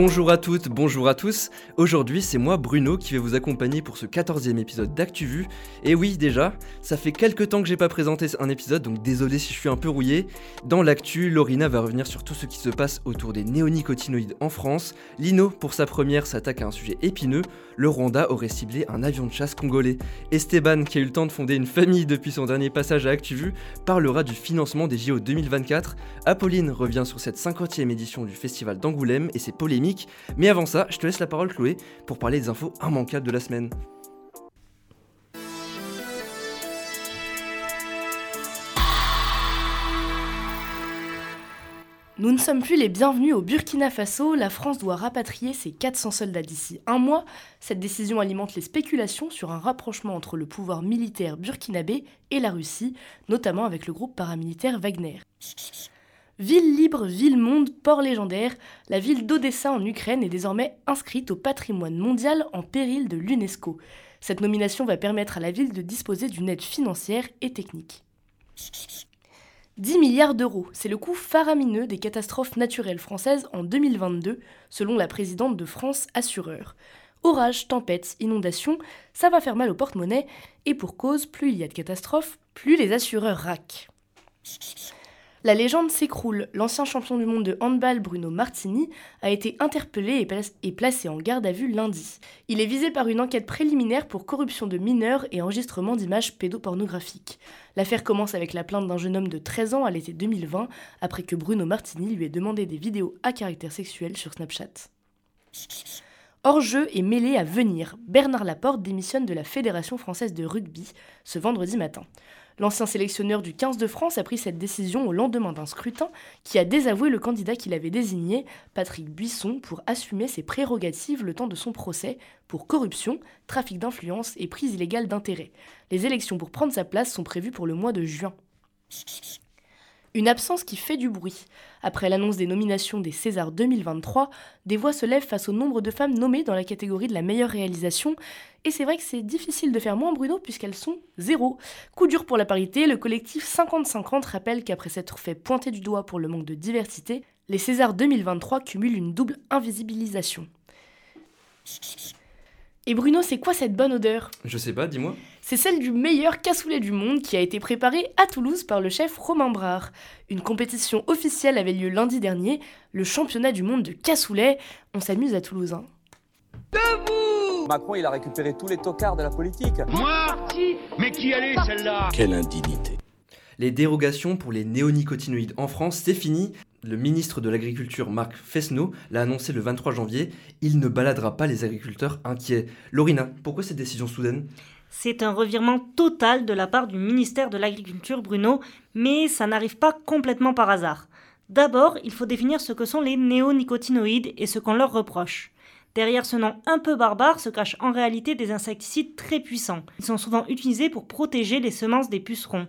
Bonjour à toutes, bonjour à tous. Aujourd'hui, c'est moi Bruno qui vais vous accompagner pour ce 14e épisode d'ActuVu. Et oui, déjà, ça fait quelques temps que j'ai pas présenté un épisode, donc désolé si je suis un peu rouillé. Dans l'actu, Lorina va revenir sur tout ce qui se passe autour des néonicotinoïdes en France. Lino, pour sa première, s'attaque à un sujet épineux. Le Rwanda aurait ciblé un avion de chasse congolais. Esteban, qui a eu le temps de fonder une famille depuis son dernier passage à ActuVu, parlera du financement des JO 2024. Apolline revient sur cette 50e édition du Festival d'Angoulême et ses polémiques mais avant ça, je te laisse la parole Chloé pour parler des infos immanquables de la semaine. Nous ne sommes plus les bienvenus au Burkina Faso, la France doit rapatrier ses 400 soldats d'ici un mois. Cette décision alimente les spéculations sur un rapprochement entre le pouvoir militaire burkinabé et la Russie, notamment avec le groupe paramilitaire Wagner. Ville libre, ville monde, port légendaire, la ville d'Odessa en Ukraine est désormais inscrite au patrimoine mondial en péril de l'UNESCO. Cette nomination va permettre à la ville de disposer d'une aide financière et technique. 10 milliards d'euros, c'est le coût faramineux des catastrophes naturelles françaises en 2022, selon la présidente de France Assureur. Orages, tempêtes, inondations, ça va faire mal au porte-monnaie, et pour cause, plus il y a de catastrophes, plus les assureurs raquent. La légende s'écroule. L'ancien champion du monde de handball Bruno Martini a été interpellé et, placé en garde à vue lundi. Il est visé par une enquête préliminaire pour corruption de mineurs et enregistrement d'images pédopornographiques. L'affaire commence avec la plainte d'un jeune homme de 13 ans à l'été 2020 après que Bruno Martini lui ait demandé des vidéos à caractère sexuel sur Snapchat. Hors-jeu et mêlé à venir, Bernard Laporte démissionne de la Fédération française de rugby ce vendredi matin. L'ancien sélectionneur du 15 de France a pris cette décision au lendemain d'un scrutin qui a désavoué le candidat qu'il avait désigné, Patrick Buisson, pour assumer ses prérogatives le temps de son procès pour corruption, trafic d'influence et prise illégale d'intérêt. Les élections pour prendre sa place sont prévues pour le mois de juin. Une absence qui fait du bruit. Après l'annonce des nominations des Césars 2023, des voix se lèvent face au nombre de femmes nommées dans la catégorie de la meilleure réalisation. Et c'est vrai que c'est difficile de faire moins Bruno puisqu'elles sont zéro. Coup dur pour la parité, le collectif 50-50 rappelle qu'après s'être fait pointer du doigt pour le manque de diversité, les Césars 2023 cumulent une double invisibilisation. Et Bruno, c'est quoi cette bonne odeur? Je sais pas, dis-moi. C'est celle du meilleur cassoulet du monde qui a été préparé à Toulouse par le chef Romain Brard. Une compétition officielle avait lieu lundi dernier, le championnat du monde de cassoulet. On s'amuse à Toulouse. Hein. Debout Macron, il a récupéré tous les tocards de la politique. Moi Mais qui allait celle-là? Quelle indignité les dérogations pour les néonicotinoïdes en France, c'est fini. Le ministre de l'Agriculture, Marc Fesneau, l'a annoncé le 23 janvier. Il ne baladera pas les agriculteurs inquiets. Lorina, pourquoi cette décision soudaine? C'est un revirement total de la part du ministère de l'Agriculture, Bruno, mais ça n'arrive pas complètement par hasard. D'abord, il faut définir ce que sont les néonicotinoïdes et ce qu'on leur reproche. Derrière ce nom un peu barbare se cachent en réalité des insecticides très puissants. Ils sont souvent utilisés pour protéger les semences des pucerons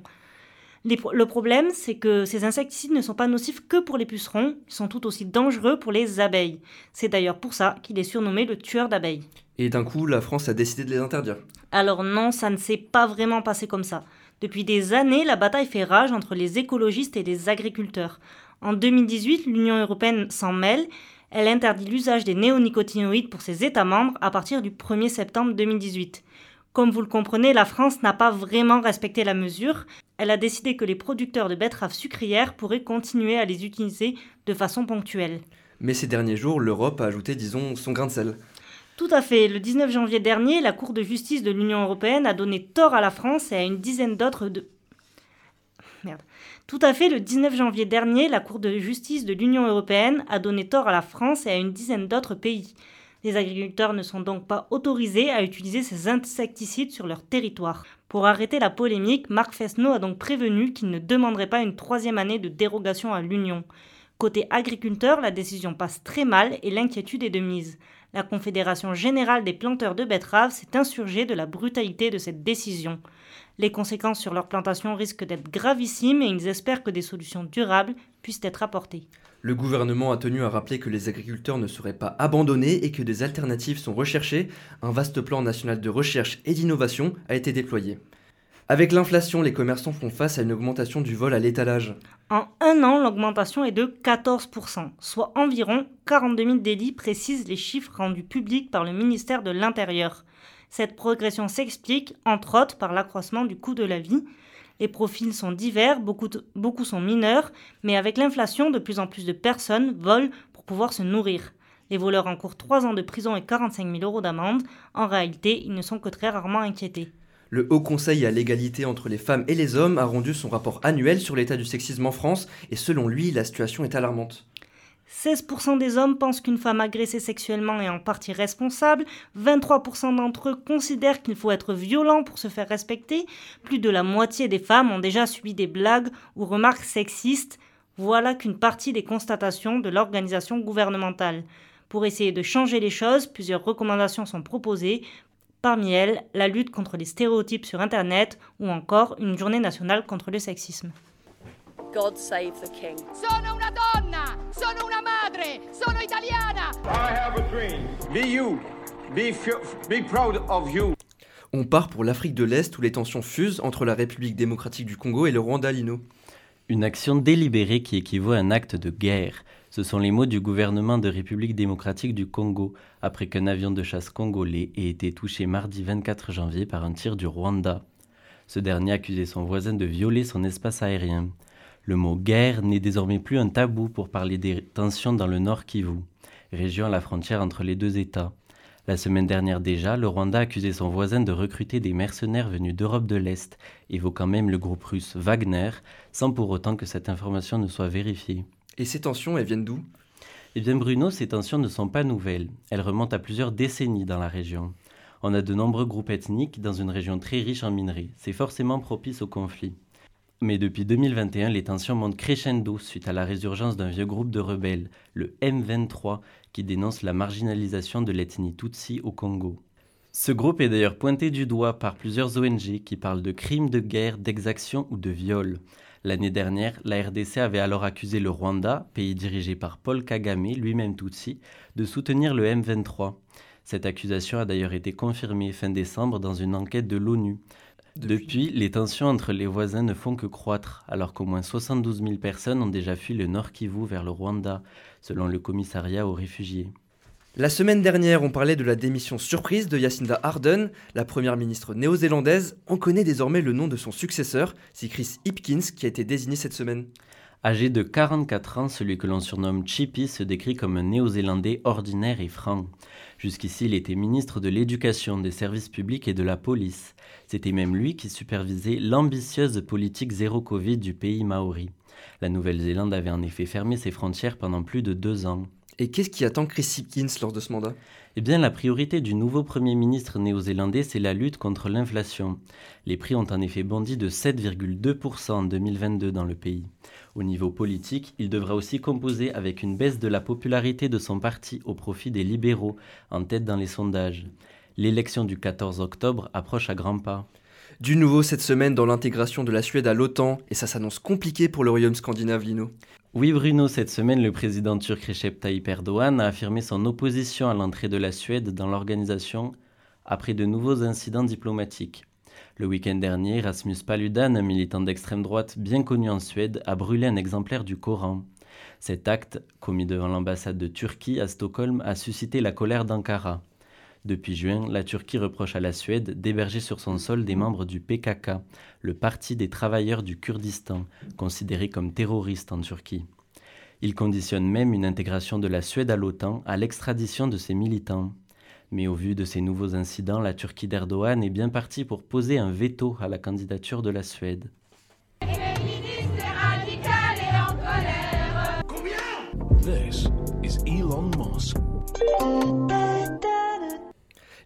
le problème, c'est que ces insecticides ne sont pas nocifs que pour les pucerons, ils sont tout aussi dangereux pour les abeilles. C'est d'ailleurs pour ça qu'il est surnommé le tueur d'abeilles. Et d'un coup, la France a décidé de les interdire. Alors non, ça ne s'est pas vraiment passé comme ça. Depuis des années, la bataille fait rage entre les écologistes et les agriculteurs. En 2018, l'Union européenne s'en mêle. Elle interdit l'usage des néonicotinoïdes pour ses États membres à partir du 1er septembre 2018. Comme vous le comprenez, la France n'a pas vraiment respecté la mesure. Elle a décidé que les producteurs de betteraves sucrières pourraient continuer à les utiliser de façon ponctuelle. Mais ces derniers jours, l'Europe a ajouté, disons, son grain de sel. Tout à fait. Le 19 janvier dernier, la Cour de justice de l'Union européenne a donné tort à la France et à une dizaine d'autres de... Merde. Tout à fait, le 19 janvier dernier, la Cour de justice de l'Union européenne a donné tort à la France et à une dizaine d'autres pays. Les agriculteurs ne sont donc pas autorisés à utiliser ces insecticides sur leur territoire. Pour arrêter la polémique, Marc Fesneau a donc prévenu qu'il ne demanderait pas une troisième année de dérogation à l'Union. Côté agriculteurs, la décision passe très mal et l'inquiétude est de mise. La Confédération générale des planteurs de betteraves s'est insurgée de la brutalité de cette décision. Les conséquences sur leur plantation risquent d'être gravissimes et ils espèrent que des solutions durables puissent être apportées. Le gouvernement a tenu à rappeler que les agriculteurs ne seraient pas abandonnés et que des alternatives sont recherchées. Un vaste plan national de recherche et d'innovation a été déployé. Avec l'inflation, les commerçants font face à une augmentation du vol à l'étalage. En un an, l'augmentation est de 14%, soit environ 42 000 délits, précisent les chiffres rendus publics par le ministère de l'Intérieur. Cette progression s'explique, entre autres, par l'accroissement du coût de la vie. Les profils sont divers, beaucoup, sont mineurs, mais avec l'inflation, de plus en plus de personnes volent pour pouvoir se nourrir. Les voleurs encourent 3 ans de prison et 45 000 euros d'amende. En réalité, ils ne sont que très rarement inquiétés. Le Haut Conseil à l'égalité entre les femmes et les hommes a rendu son rapport annuel sur l'état du sexisme en France et selon lui, la situation est alarmante. 16% des hommes pensent qu'une femme agressée sexuellement est en partie responsable, 23% d'entre eux considèrent qu'il faut être violent pour se faire respecter, plus de la moitié des femmes ont déjà subi des blagues ou remarques sexistes. Voilà qu'une partie des constatations de l'organisation gouvernementale. Pour essayer de changer les choses, plusieurs recommandations sont proposées. Parmi elles, la lutte contre les stéréotypes sur Internet ou encore une journée nationale contre le sexisme. God save the king. Sono una donna, sono una madre, sono italiana. I have a dream. Be you. Be, be proud of you. On part pour l'Afrique de l'Est où les tensions fusent entre la République démocratique du Congo et le Rwanda Lino. Une action délibérée qui équivaut à un acte de guerre. Ce sont les mots du gouvernement de République démocratique du Congo après qu'un avion de chasse congolais ait été touché mardi 24 janvier par un tir du Rwanda. Ce dernier accusait son voisin de violer son espace aérien. Le mot guerre n'est désormais plus un tabou pour parler des tensions dans le nord Kivu, région à la frontière entre les deux États. La semaine dernière déjà, le Rwanda accusait son voisin de recruter des mercenaires venus d'Europe de l'Est, évoquant même le groupe russe Wagner, sans pour autant que cette information ne soit vérifiée. Et ces tensions, elles viennent d'où? Eh bien Bruno, ces tensions ne sont pas nouvelles. Elles remontent à plusieurs décennies dans la région. On a de nombreux groupes ethniques dans une région très riche en minerais. C'est forcément propice au conflit. Mais depuis 2021, les tensions montent crescendo suite à la résurgence d'un vieux groupe de rebelles, le M23, qui dénonce la marginalisation de l'ethnie Tutsi au Congo. Ce groupe est d'ailleurs pointé du doigt par plusieurs ONG qui parlent de crimes de guerre, d'exactions ou de viols. L'année dernière, la RDC avait alors accusé le Rwanda, pays dirigé par Paul Kagame, lui-même Tutsi, de soutenir le M23. Cette accusation a d'ailleurs été confirmée fin décembre dans une enquête de l'ONU. Depuis, les tensions entre les voisins ne font que croître, alors qu'au moins 72 000 personnes ont déjà fui le Nord Kivu vers le Rwanda, selon le commissariat aux réfugiés. La semaine dernière, on parlait de la démission surprise de Jacinda Ardern, la première ministre néo-zélandaise. On connaît désormais le nom de son successeur, c'est Chris Hipkins, qui a été désigné cette semaine. Âgé de 44 ans, celui que l'on surnomme Chippy se décrit comme un néo-zélandais ordinaire et franc. Jusqu'ici, il était ministre de l'Éducation, des services publics et de la police. C'était même lui qui supervisait l'ambitieuse politique zéro Covid du pays maori. La Nouvelle-Zélande avait en effet fermé ses frontières pendant plus de deux ans. Et qu'est-ce qui attend Chris Hipkins lors de ce mandat? Eh bien, la priorité du nouveau Premier ministre néo-zélandais, c'est la lutte contre l'inflation. Les prix ont en effet bondi de 7,2% en 2022 dans le pays. Au niveau politique, il devra aussi composer avec une baisse de la popularité de son parti au profit des libéraux, en tête dans les sondages. L'élection du 14 octobre approche à grands pas. Du nouveau cette semaine dans l'intégration de la Suède à l'OTAN, et ça s'annonce compliqué pour le royaume scandinave, Lino. Oui Bruno, cette semaine, le président turc Recep Tayyip Erdogan a affirmé son opposition à l'entrée de la Suède dans l'organisation après de nouveaux incidents diplomatiques. Le week-end dernier, Rasmus Paludan, un militant d'extrême droite bien connu en Suède, a brûlé un exemplaire du Coran. Cet acte, commis devant l'ambassade de Turquie à Stockholm, a suscité la colère d'Ankara. Depuis juin, la Turquie reproche à la Suède d'héberger sur son sol des membres du PKK, le Parti des travailleurs du Kurdistan, considéré comme terroriste en Turquie. Il conditionne même une intégration de la Suède à l'OTAN à l'extradition de ses militants. Mais au vu de ces nouveaux incidents, la Turquie d'Erdogan est bien partie pour poser un veto à la candidature de la Suède.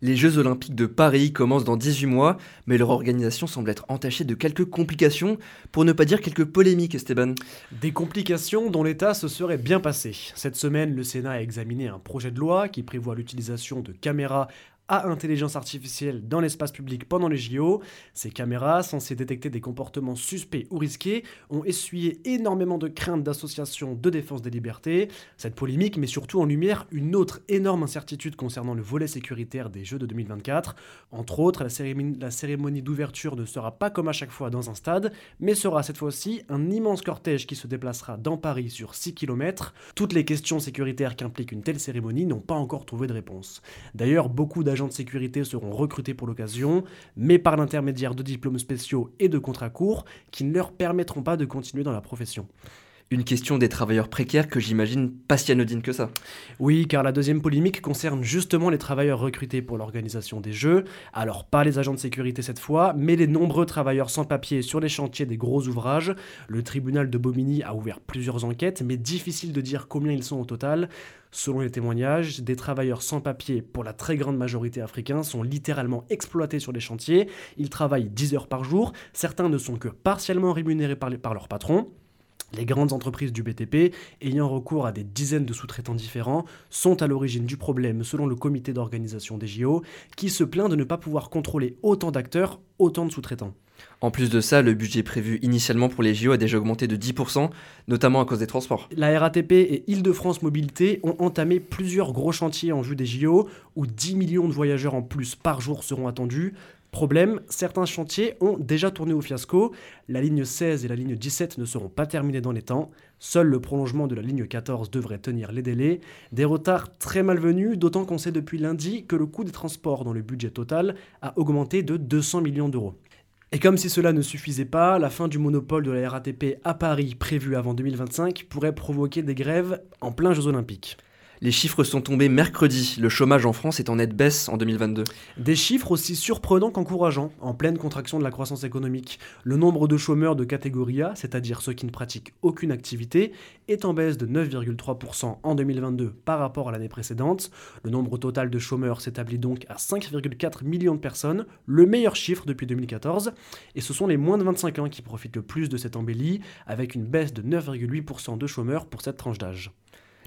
Les Jeux Olympiques de Paris commencent dans 18 mois, mais leur organisation semble être entachée de quelques complications, pour ne pas dire quelques polémiques, Esteban. Des complications dont l'État se serait bien passé. Cette semaine, le Sénat a examiné un projet de loi qui prévoit l'utilisation de caméras intelligence artificielle dans l'espace public pendant les JO. Ces caméras, censées détecter des comportements suspects ou risqués, ont essuyé énormément de craintes d'associations de défense des libertés. Cette polémique met surtout en lumière une autre énorme incertitude concernant le volet sécuritaire des Jeux de 2024. Entre autres, la cérémonie, la cérémonie d'ouverture ne sera pas comme à chaque fois dans un stade, mais sera cette fois-ci un immense cortège qui se déplacera dans Paris sur 6 km. Toutes les questions sécuritaires qu'implique une telle cérémonie n'ont pas encore trouvé de réponse. D'ailleurs, beaucoup d'agents de sécurité seront recrutés pour l'occasion, mais par l'intermédiaire de diplômes spéciaux et de contrats courts qui ne leur permettront pas de continuer dans la profession une question des travailleurs précaires que j'imagine pas si anodine que ça. Oui, car la deuxième polémique concerne justement les travailleurs recrutés pour l'organisation des Jeux. Alors pas les agents de sécurité cette fois, mais les nombreux travailleurs sans papier sur les chantiers des gros ouvrages. Le tribunal de Bobigny a ouvert plusieurs enquêtes, mais difficile de dire combien ils sont au total. Selon les témoignages, des travailleurs sans papier, pour la très grande majorité africains, sont littéralement exploités sur les chantiers. Ils travaillent 10 heures par jour, certains ne sont que partiellement rémunérés par, par leur patron. Les grandes entreprises du BTP, ayant recours à des dizaines de sous-traitants différents, sont à l'origine du problème selon le comité d'organisation des JO, qui se plaint de ne pas pouvoir contrôler autant d'acteurs, autant de sous-traitants. En plus de ça, le budget prévu initialement pour les JO a déjà augmenté de 10%, notamment à cause des transports. La RATP et Île-de-France Mobilité ont entamé plusieurs gros chantiers en vue des JO, où 10 millions de voyageurs en plus par jour seront attendus, Problème, certains chantiers ont déjà tourné au fiasco. La ligne 16 et la ligne 17 ne seront pas terminées dans les temps. Seul le prolongement de la ligne 14 devrait tenir les délais. Des retards très malvenus, d'autant qu'on sait depuis lundi que le coût des transports dans le budget total a augmenté de 200 millions d'euros. Et comme si cela ne suffisait pas, la fin du monopole de la RATP à Paris, prévue avant 2025, pourrait provoquer des grèves en plein Jeux olympiques. Les chiffres sont tombés mercredi. Le chômage en France est en nette baisse en 2022. Des chiffres aussi surprenants qu'encourageants, en pleine contraction de la croissance économique. Le nombre de chômeurs de catégorie A, c'est-à-dire ceux qui ne pratiquent aucune activité, est en baisse de 9,3% en 2022 par rapport à l'année précédente. Le nombre total de chômeurs s'établit donc à 5,4 millions de personnes, le meilleur chiffre depuis 2014. Et ce sont les moins de 25 ans qui profitent le plus de cette embellie, avec une baisse de 9,8% de chômeurs pour cette tranche d'âge.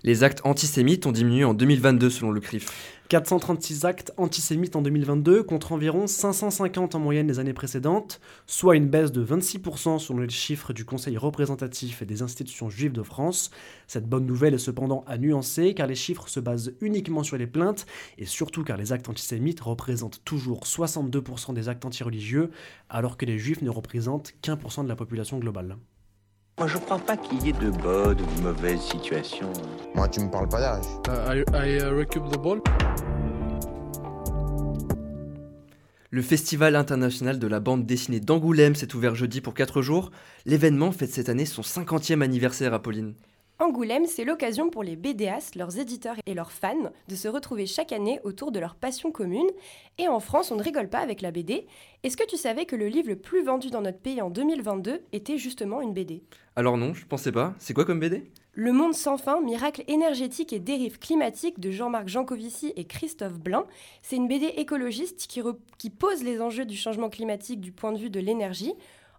Les actes antisémites ont diminué en 2022 selon le CRIF. 436 actes antisémites en 2022 contre environ 550 en moyenne les années précédentes, soit une baisse de 26% selon les chiffres du Conseil représentatif et des institutions juives de France. Cette bonne nouvelle est cependant à nuancer car les chiffres se basent uniquement sur les plaintes et surtout car les actes antisémites représentent toujours 62% des actes antireligieux alors que les juifs ne représentent qu'un pour cent de la population globale. Moi, je crois pas qu'il y ait de bonnes ou de mauvaises situations. Moi, tu me parles pas d'âge. Uh, I, uh, the ball. Le Festival international de la bande dessinée d'Angoulême s'est ouvert jeudi pour 4 jours. L'événement fête cette année son 50e anniversaire, Apolline. Angoulême, c'est l'occasion pour les BDAs, leurs éditeurs et leurs fans de se retrouver chaque année autour de leur passion commune. Et en France, on ne rigole pas avec la BD. Est-ce que tu savais que le livre le plus vendu dans notre pays en 2022 était justement une BD Alors non, je pensais pas. C'est quoi comme BD Le Monde sans fin, miracle énergétique et dérive climatique de Jean-Marc Jancovici et Christophe Blanc. C'est une BD écologiste qui, qui pose les enjeux du changement climatique du point de vue de l'énergie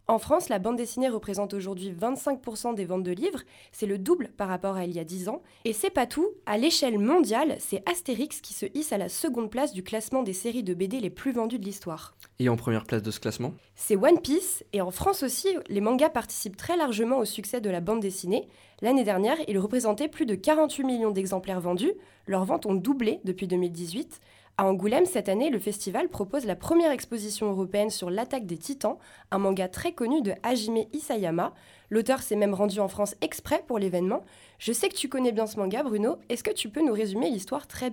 en France, la bande dessinée représente aujourd'hui 25% des ventes de livres, c'est le double par rapport à il y a 10 ans. Et c'est pas tout, à l'échelle mondiale, c'est Astérix qui se hisse à la seconde place du classement des séries de BD les plus vendues de l'histoire. Et en première place de ce classement? C'est One Piece, et en France aussi, les mangas participent très largement au succès de la bande dessinée. L'année dernière, ils représentaient plus de 48 millions d'exemplaires vendus, leurs ventes ont doublé depuis 2018. À Angoulême, cette année, le festival propose la première exposition européenne sur l'attaque des titans, un manga très connu de Hajime Isayama. L'auteur s'est même rendu en France exprès pour l'événement. Je sais que tu connais bien ce manga, Bruno. Est-ce que tu peux nous résumer l'histoire très,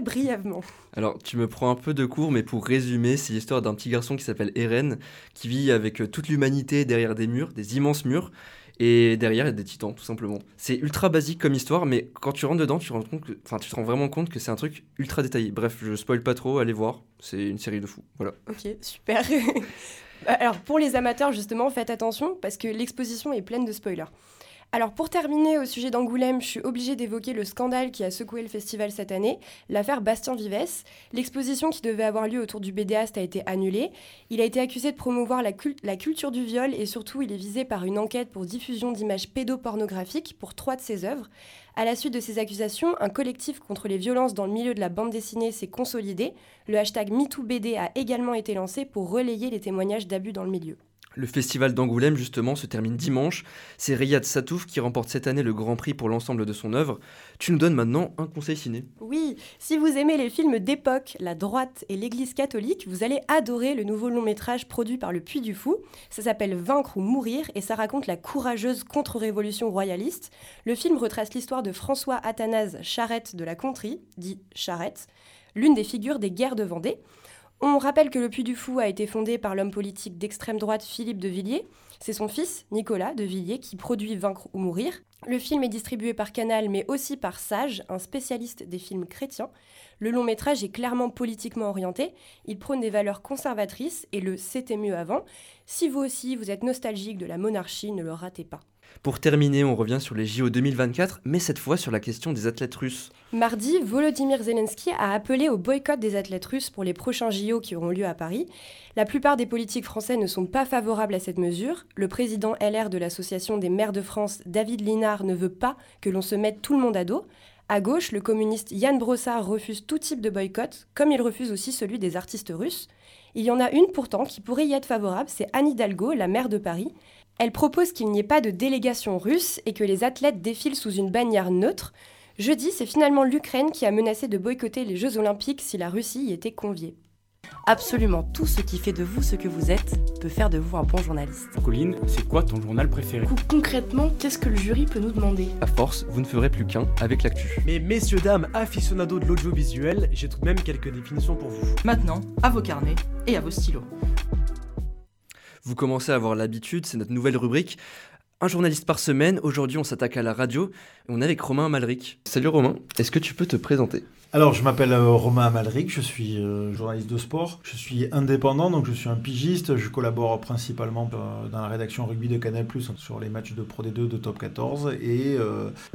brièvement? Alors, tu me prends un peu de cours, mais pour résumer, c'est l'histoire d'un petit garçon qui s'appelle Eren, qui vit avec toute l'humanité derrière des murs, des immenses murs. Et derrière, il y a des titans, tout simplement. C'est ultra basique comme histoire, mais quand tu rentres dedans, tu, te rends vraiment compte que c'est un truc ultra détaillé. Bref, je spoil pas trop, allez voir. C'est une série de fous. Voilà. Ok, super. Alors, pour les amateurs, justement, faites attention parce que l'exposition est pleine de spoilers. Alors pour terminer au sujet d'Angoulême, je suis obligée d'évoquer le scandale qui a secoué le festival cette année, l'affaire Bastien Vives. L'exposition qui devait avoir lieu autour du BDAST a été annulée. Il a été accusé de promouvoir la, la culture du viol et surtout il est visé par une enquête pour diffusion d'images pédopornographiques pour trois de ses œuvres. À la suite de ces accusations, un collectif contre les violences dans le milieu de la bande dessinée s'est consolidé. Le hashtag MeTooBD a également été lancé pour relayer les témoignages d'abus dans le milieu. Le festival d'Angoulême, justement, se termine dimanche. C'est Riyad Satouf qui remporte cette année le Grand Prix pour l'ensemble de son œuvre. Tu nous donnes maintenant un conseil ciné. Oui, si vous aimez les films d'époque, la droite et l'Église catholique, vous allez adorer le nouveau long métrage produit par le Puy du Fou. Ça s'appelle Vaincre ou Mourir et ça raconte la courageuse contre-révolution royaliste. Le film retrace l'histoire de François Athanase Charette de la Contrie, dit Charette, l'une des figures des guerres de Vendée. On rappelle que le Puy du Fou a été fondé par l'homme politique d'extrême droite Philippe de Villiers. C'est son fils, Nicolas de Villiers, qui produit Vaincre ou Mourir. Le film est distribué par Canal, mais aussi par Sage, un spécialiste des films chrétiens. Le long métrage est clairement politiquement orienté. Il prône des valeurs conservatrices et le c'était mieux avant. Si vous aussi vous êtes nostalgique de la monarchie, ne le ratez pas. Pour terminer, on revient sur les JO 2024, mais cette fois sur la question des athlètes russes. Mardi, Volodymyr Zelensky a appelé au boycott des athlètes russes pour les prochains JO qui auront lieu à Paris. La plupart des politiques français ne sont pas favorables à cette mesure. Le président LR de l'Association des maires de France, David Linard, ne veut pas que l'on se mette tout le monde à dos. À gauche, le communiste Yann Brossard refuse tout type de boycott, comme il refuse aussi celui des artistes russes. Il y en a une pourtant qui pourrait y être favorable, c'est Anne Hidalgo, la maire de Paris. Elle propose qu'il n'y ait pas de délégation russe et que les athlètes défilent sous une bannière neutre. Jeudi, c'est finalement l'Ukraine qui a menacé de boycotter les Jeux olympiques si la Russie y était conviée. Absolument tout ce qui fait de vous ce que vous êtes peut faire de vous un bon journaliste. Colline, c'est quoi ton journal préféré? Concrètement, qu'est-ce que le jury peut nous demander? À force, vous ne ferez plus qu'un avec l'actu. Mais messieurs, dames, aficionados de l'audiovisuel, j'ai tout de même quelques définitions pour vous. Maintenant, à vos carnets et à vos stylos. Vous commencez à avoir l'habitude, c'est notre nouvelle rubrique. Un journaliste par semaine, aujourd'hui on s'attaque à la radio on est avec Romain Malric. Salut Romain, est-ce que tu peux te présenter? Alors, je m'appelle euh, Romain Amalric, je suis euh, journaliste de sport, je suis indépendant, donc je suis un pigiste, je collabore principalement euh, dans la rédaction rugby de Canal+, sur les matchs de Pro D2 de Top 14, et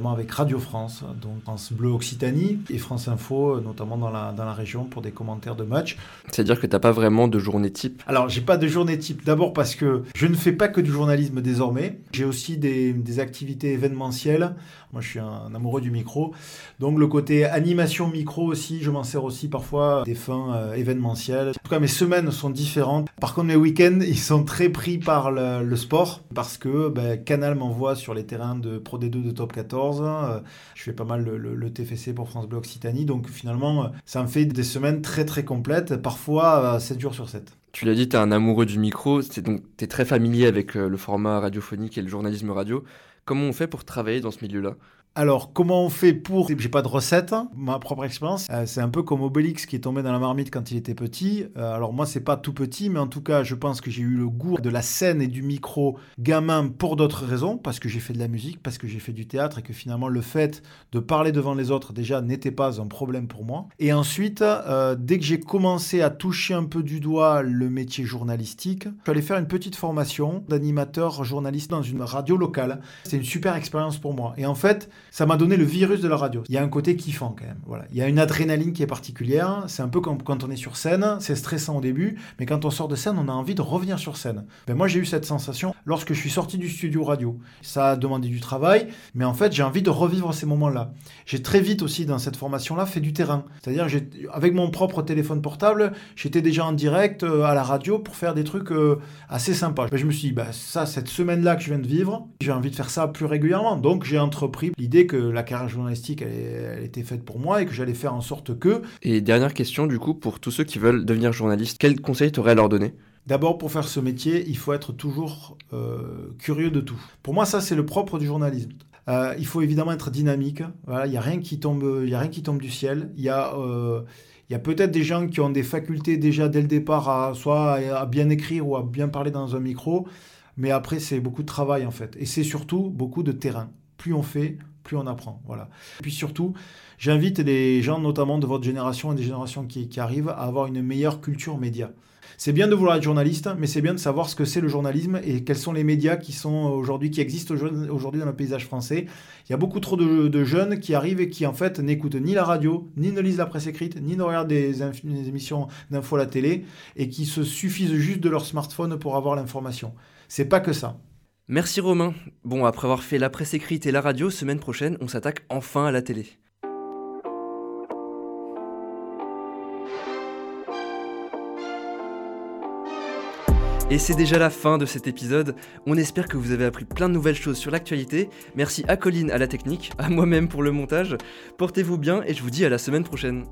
avec Radio France, donc France Bleu Occitanie, et France Info, notamment dans la, dans la région, pour des commentaires de matchs. C'est-à-dire que tu n'as pas vraiment de journée type? Alors, j'ai pas de journée type, d'abord parce que je ne fais pas que du journalisme désormais, j'ai aussi des, des activités événementielles, moi je suis un, amoureux du micro, donc le côté animation micro, micro aussi, je m'en sers aussi parfois des fins euh, événementielles. En tout cas, mes semaines sont différentes. Par contre, mes week-ends, ils sont très pris par le, sport parce que ben, Canal m'envoie sur les terrains de Pro D2 de Top 14. Euh, je fais pas mal le, TFC pour France Bleu Occitanie. Donc finalement, ça me fait des semaines très très complètes, parfois 7 euh, jours sur 7. Tu l'as dit, tu es un amoureux du micro, donc tu es très familier avec le format radiophonique et le journalisme radio. Comment on fait pour travailler dans ce milieu-là? Alors, comment on fait pour... J'ai pas de recette, hein. ma propre expérience. Euh, c'est un peu comme Obélix qui est tombé dans la marmite quand il était petit. Euh, alors moi, c'est pas tout petit, mais en tout cas, je pense que j'ai eu le goût de la scène et du micro gamin pour d'autres raisons, parce que j'ai fait de la musique, parce que j'ai fait du théâtre, et que finalement, le fait de parler devant les autres, déjà, n'était pas un problème pour moi. Et ensuite, euh, dès que j'ai commencé à toucher un peu du doigt le métier journalistique, je suis allé faire une petite formation d'animateur journaliste dans une radio locale. C'est une super expérience pour moi. Et en fait, ça m'a donné le virus de la radio. Il y a un côté kiffant quand même. Voilà. Il y a une adrénaline qui est particulière. C'est un peu comme quand on est sur scène. C'est stressant au début, mais quand on sort de scène, on a envie de revenir sur scène. Ben moi, j'ai eu cette sensation lorsque je suis sorti du studio radio. Ça a demandé du travail, mais en fait, j'ai envie de revivre ces moments-là. J'ai très vite aussi dans cette formation-là fait du terrain. C'est-à-dire, avec mon propre téléphone portable, j'étais déjà en direct euh, à la radio pour faire des trucs euh, assez sympas. Ben, je me suis dit, ben, ça, cette semaine-là que je viens de vivre, j'ai envie de faire ça plus régulièrement. Donc, j'ai entrepris l'idée que la carrière journalistique, elle, était faite pour moi et que j'allais faire en sorte que... Et dernière question, du coup, pour tous ceux qui veulent devenir journalistes, quel conseil t'aurais à leur donner? D'abord, pour faire ce métier, il faut être toujours euh, curieux de tout. Pour moi, ça, c'est le propre du journalisme. Euh, il faut évidemment être dynamique. Voilà, il n'y a rien qui tombe, il y a rien qui tombe du ciel. Il y a euh, il y a peut-être des gens qui ont des facultés déjà dès le départ à soit à bien écrire ou à bien parler dans un micro, mais après c'est beaucoup de travail en fait. Et c'est surtout beaucoup de terrain. Plus on fait, plus on apprend. Voilà. Et puis surtout, j'invite les gens, notamment de votre génération et des générations qui, arrivent, à avoir une meilleure culture média. C'est bien de vouloir être journaliste, mais c'est bien de savoir ce que c'est le journalisme et quels sont les médias qui sont aujourd'hui, qui existent aujourd'hui dans le paysage français. Il y a beaucoup trop de, jeunes qui arrivent et qui en fait n'écoutent ni la radio, ni ne lisent la presse écrite, ni ne regardent des, émissions d'info à la télé et qui se suffisent juste de leur smartphone pour avoir l'information. C'est pas que ça. Merci Romain. Bon, après avoir fait la presse écrite et la radio, semaine prochaine, on s'attaque enfin à la télé. Et c'est déjà la fin de cet épisode. On espère que vous avez appris plein de nouvelles choses sur l'actualité. Merci à Colline à la technique, à moi-même pour le montage. Portez-vous bien et je vous dis à la semaine prochaine.